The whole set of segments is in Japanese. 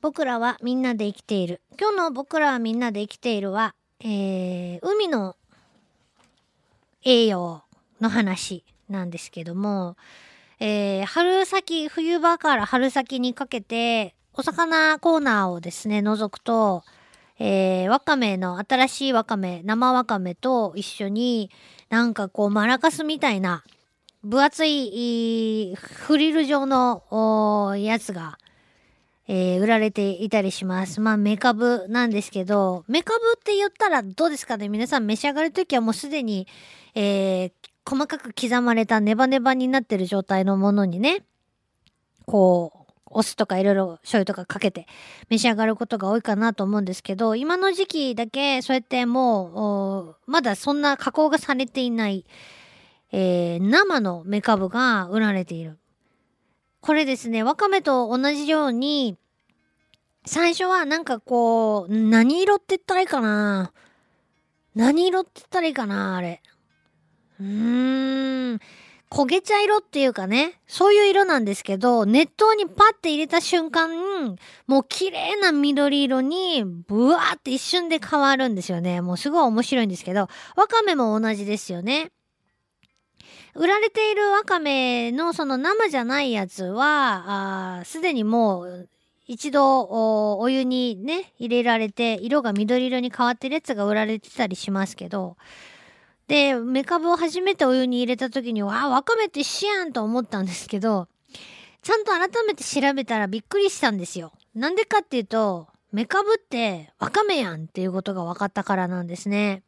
僕らはみんなで生きている。今日の僕らはみんなで生きているは、えー、海の栄養の話なんですけども、えー、春先、冬場から春先にかけて、お魚コーナーをですね、覗くと、えー、わかめの、新しいわかめ、生わかめと一緒に、なんかこう、マラカスみたいな、分厚い、フリル状の、やつが、えー、売られていたりします。まあ、メカブなんですけど、メカブって言ったらどうですかね？皆さん召し上がるときはもうすでに、えー、細かく刻まれたネバネバになってる状態のものにね、こう、お酢とかいろいろ醤油とかかけて召し上がることが多いかなと思うんですけど、今の時期だけそうやってもう、まだそんな加工がされていない、えー、生のメカブが売られている。これですね、わかめと同じように、最初はなんかこう、何色って言ったらいいかな？何色って言ったらいいかなあれ。うーん。焦げ茶色っていうかね、そういう色なんですけど、熱湯にパッて入れた瞬間、もう綺麗な緑色に、ブワーって一瞬で変わるんですよね。もうすごい面白いんですけど、わかめも同じですよね。売られているわかめのその生じゃないやつは、すでにもう一度お湯にね、入れられて色が緑色に変わってるやつが売られてたりしますけど、で、メカブを初めてお湯に入れた時に、わあ、わかめって一緒やんと思ったんですけど、ちゃんと改めて調べたらびっくりしたんですよ。なんでかっていうと、メカブってわかめやんっていうことが分かったからなんですね。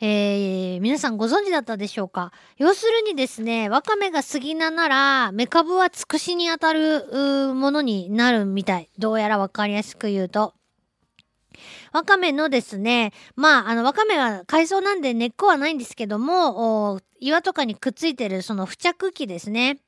えー、皆さんご存知だったでしょうか？要するにですね、わかめが杉菜なら、メカブはつくしにあたるものになるみたい。どうやらわかりやすく言うと。わかめのですね、まあ、あの、わかめは海藻なんで根っこはないんですけども、岩とかにくっついてるその付着器ですね。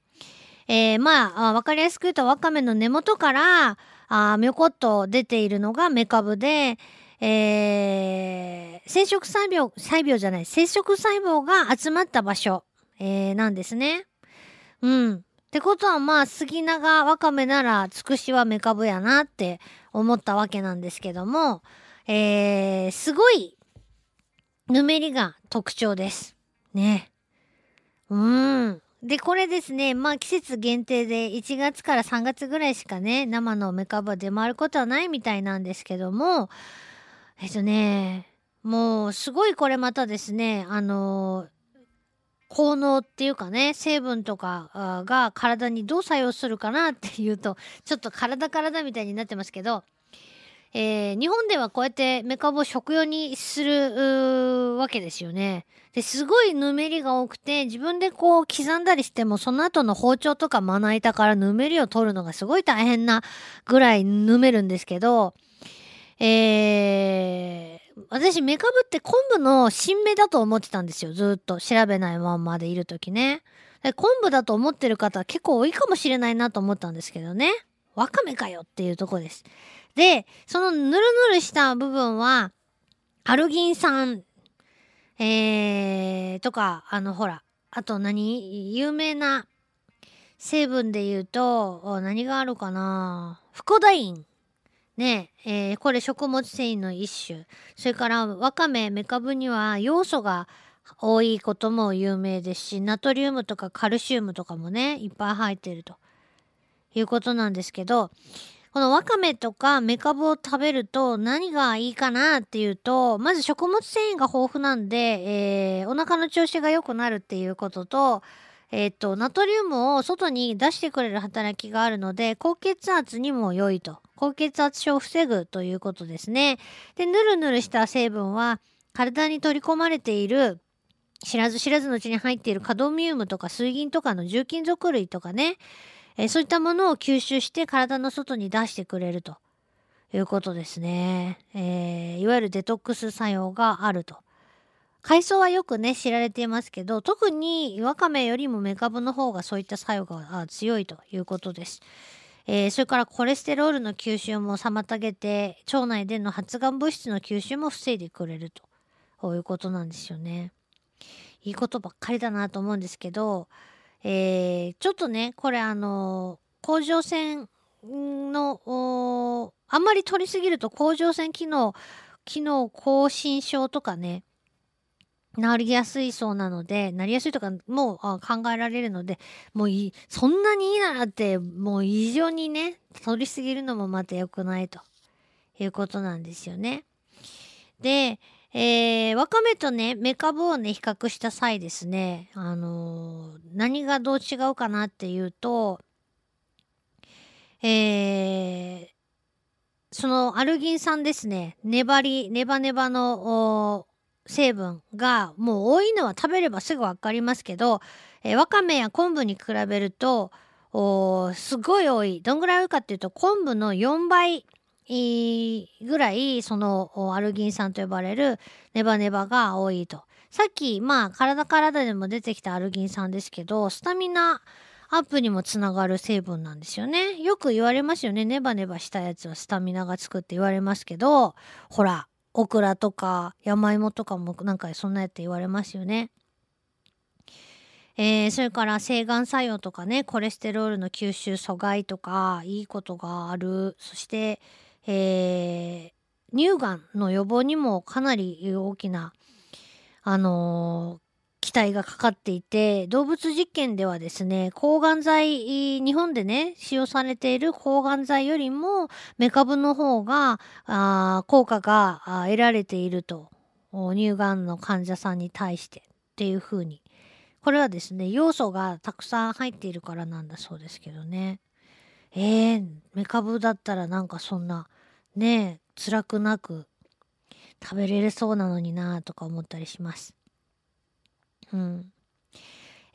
えー、まあ、わかりやすく言うと、わかめの根元から、あみょこっと出ているのがメカブで、えー、生殖細胞、細胞じゃない、生殖細胞が集まった場所、えー、なんですね。うん。ってことはまあ、杉長わかめなら、つくしはメカブやなって思ったわけなんですけども、えー、すごい、ぬめりが特徴です。ね。うん。で、これですね、まあ季節限定で1月から3月ぐらいしかね、生のメカブは出回ることはないみたいなんですけども、えっとね、もうすごいこれまたですね、あの効能っていうかね、成分とかが体にどう作用するかなっていうと、ちょっと体体みたいになってますけど、えー、日本ではこうやってメカブを食用にするわけですよね。で、すごいぬめりが多くて、自分でこう刻んだりしても、その後の包丁とかまな板からぬめりを取るのがすごい大変なぐらいぬめるんですけど、えー、私、メカブって昆布の新芽だと思ってたんですよ。ずっと調べないままでいるときね。昆布だと思ってる方結構多いかもしれないなと思ったんですけどね。わかめかよっていうとこです。で、そのぬるぬるした部分は、アルギン酸、えー、とか、あの、ほら、あと何？有名な成分で言うと、何があるかな？フコダイン。ねえー、これ食物繊維の一種。それからわかめ、メカブには要素が多いことも有名ですし、ナトリウムとかカルシウムとかもね、いっぱい入ってるということなんですけど、このわかめとかメカブを食べると何がいいかなっていうと、まず食物繊維が豊富なんで、えー、お腹の調子が良くなるっていうことと、えっ、ー、と、ナトリウムを外に出してくれる働きがあるので、高血圧にも良いと。高血圧症を防ぐということですね。で、ぬるぬるした成分は体に取り込まれている知らず知らずのうちに入っているカドミウムとか水銀とかの重金属類とかね、えー、そういったものを吸収して体の外に出してくれるということですね。えー、いわゆるデトックス作用があると。海藻はよくね、知られていますけど、特にワカメよりもメカブの方がそういった作用が強いということです。えー、それからコレステロールの吸収も妨げて、腸内での発がん物質の吸収も防いでくれると。こういうことなんですよね。いいことばっかりだなと思うんですけど、えー、ちょっとね、これあの、甲状腺のあんまり取りすぎると甲状腺機能、機能更新症とかね、なりやすいそうなので、なりやすいとかもう考えられるので、もういい、そんなにいいならって、もう異常にね、取りすぎるのもまた良くないということなんですよね。で、えー、わかめとね、メカブをね、比較した際ですね、あのー、何がどう違うかなっていうと、えー、そのアルギン酸ですね、粘り、ネバネバの成分がもう多いのは食べればすぐわかりますけど、えー、わかめや昆布に比べると、すごい多い。どんぐらい多いかっていうと、昆布の4倍ぐらい、そのアルギン酸と呼ばれるネバネバが多いと。さっき、まあ、体体でも出てきたアルギン酸ですけど、スタミナアップにもつながる成分なんですよね。よく言われますよね。ネバネバしたやつはスタミナがつくって言われますけど、ほら、オクラとか山芋とかもなんかそんなやって言われますよね。えー、それから制がん作用とかねコレステロールの吸収阻害とかいいことがあるそして、えー、乳がんの予防にもかなり大きなあの期待がかかっていて動物実験ではですね抗がん剤日本でね使用されている抗がん剤よりもメカブの方があ効果が得られていると。乳がんの患者さんに対して。っていうふうに。これはですね要素がたくさん入っているからなんだそうですけどね。えー、メカブだったらなんかそんなね辛くなく食べれるそうなのになとか思ったりします。うん。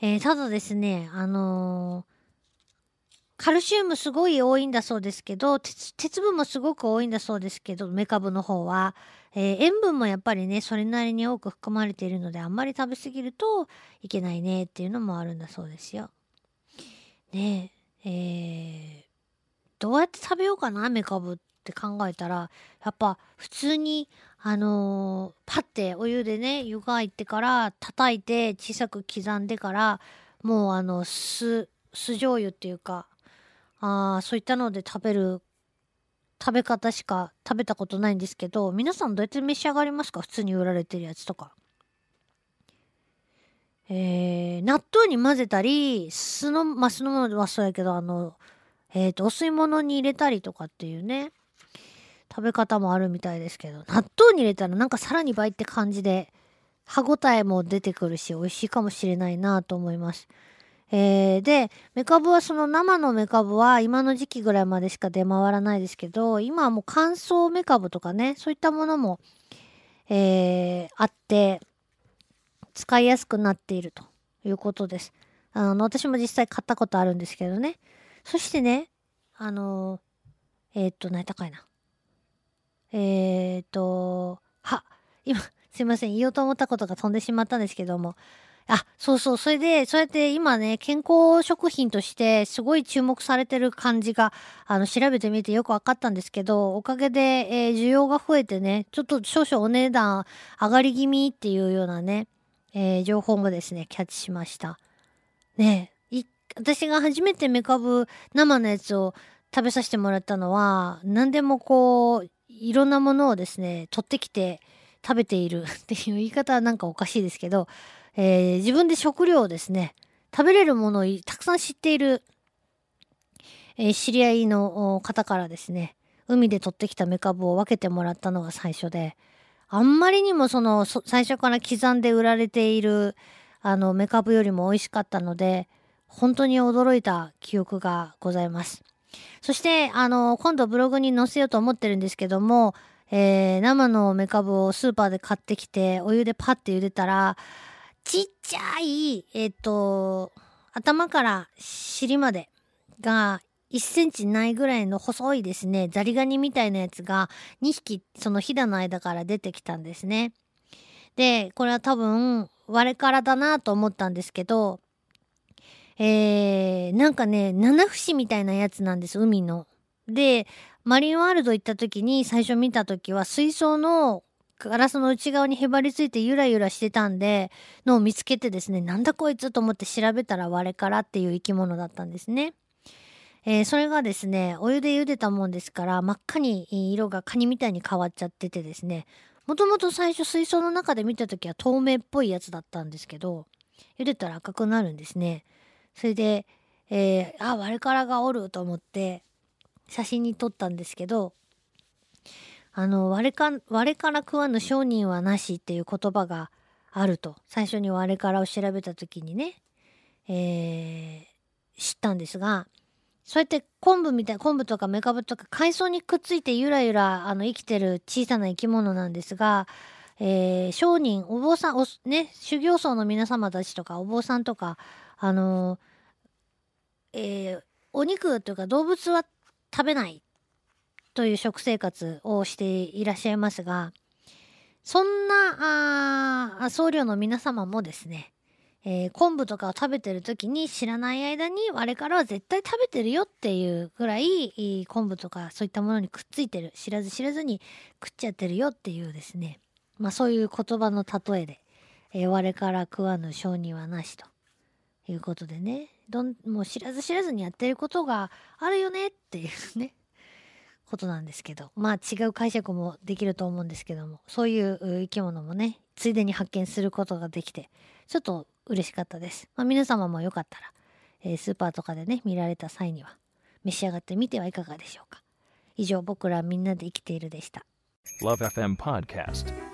えー、ただですね、あのー、カルシウムすごい多いんだそうですけど、鉄鉄分もすごく多いんだそうですけど、メカブの方は。えー、塩分もやっぱりね、それなりに多く含まれているので、あんまり食べ過ぎるといけないねっていうのもあるんだそうですよ。ねえ、ー、どうやって食べようかな、メカブってって考えたら、やっぱ普通にあのー、パッてお湯でね湯がいてから叩いて小さく刻んでからもうあの酢酢醤油っていうかあそういったので食べる食べ方しか食べたことないんですけど皆さんどうやって召し上がりますか？普通に売られてるやつとか。えー、納豆に混ぜたり酢のまあ酢の物はそうやけどあのえっ、ー、とお吸い物に入れたりとかっていうね食べ方もあるみたいですけど、納豆に入れたらなんかさらに倍って感じで、歯ごたえも出てくるし、美味しいかもしれないなと思います。えー、で、メカブはその生のメカブは今の時期ぐらいまでしか出回らないですけど、今はもう乾燥メカブとかね、そういったものも、えー、あって、使いやすくなっているということです。あの、私も実際買ったことあるんですけどね。そしてね、あのえー、っと、何やったかいな。えっ、と、は、今、すいません、言おうと思ったことが飛んでしまったんですけども、あ、そうそう、それで、そうやって今ね、健康食品としてすごい注目されてる感じが、あの、調べてみてよく分かったんですけど、おかげで、えー、需要が増えてね、ちょっと少々お値段上がり気味っていうようなね、えー、情報もですね、キャッチしました。ね私が初めてメカブ生のやつを食べさせてもらったのは、何でもこう、いろんなものをですね取ってきて食べている っていう言い方はなんかおかしいですけど、えー、自分で食料をですね食べれるものをたくさん知っている、えー、知り合いの方からですね海で取ってきたメカブを分けてもらったのが最初であんまりにもその最初から刻んで売られているあのメカブよりも美味しかったので本当に驚いた記憶がございます。そして、あの、今度ブログに載せようと思ってるんですけども、えー、生のメカブをスーパーで買ってきて、お湯でパッて茹でたら、ちっちゃい、えっ、ー、と、頭から尻までが1センチないぐらいの細いですね、ザリガニみたいなやつが2匹そのひだの間から出てきたんですね。で、これは多分、割れからだなと思ったんですけど、えー、なんかね、七節みたいなやつなんです、海の。で、マリンワールド行った時に最初見た時は水槽のガラスの内側にへばりついてゆらゆらしてたんで、のを見つけてですね、なんだこいつと思って調べたら割れからっていう生き物だったんですね。えーそれがですね、お湯で茹でたもんですから、真っ赤に色がカニみたいに変わっちゃっててですね、もともと最初水槽の中で見た時は透明っぽいやつだったんですけど、茹でたら赤くなるんですね。それで、えーあ、ワレカラがおると思って、写真に撮ったんですけど、あの、我か、我から食わぬ商人はなしっていう言葉があると、最初に我からを調べた時にね、えー知ったんですが、そうやって昆布みたい、昆布とかメカブとか海藻にくっついてゆらゆらあの生きてる小さな生き物なんですが、えー商人、お坊さん、おね、修行僧の皆様たちとかお坊さんとか、あのえーお肉というか動物は食べないという食生活をしていらっしゃいますが、そんなあ僧侶の皆様もですね、えー昆布とかを食べてる時に知らない間に我からは絶対食べてるよっていうぐらい昆布とかそういったものにくっついてる知らず知らずに食っちゃってるよっていうですね。まあそういう言葉の例えで、えー我から食わぬ商人はなしと。いうことでね。どんもう知らず知らずにやってることがあるよねっていうね。ことなんですけど。まあ違う解釈もできると思うんですけども。そういう生き物もねついでに発見することができてちょっと嬉しかったです、まあ、皆様もよかったら、えースーパーとかでね見られた際には召し上がってみてはいかがでしょうか。以上僕らみんなで生きているでした。Love FM Podcast.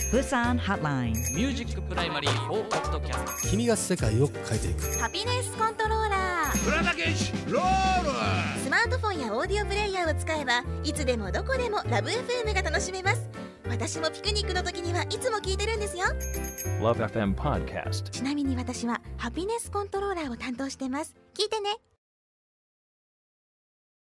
Busan Hotline. ミュージックプライマリー4ポッドキャスト君が世界を変えていく。ハピネスコントローラー。スマートフォンやオーディオプレイヤーを使えばいつでもどこでもラブ f m が楽しめます。私もピクニックの時にはいつも聞いてるんですよ。Love FM Podcast. ちなみに私はハピネスコントローラーを担当してます。聞いてね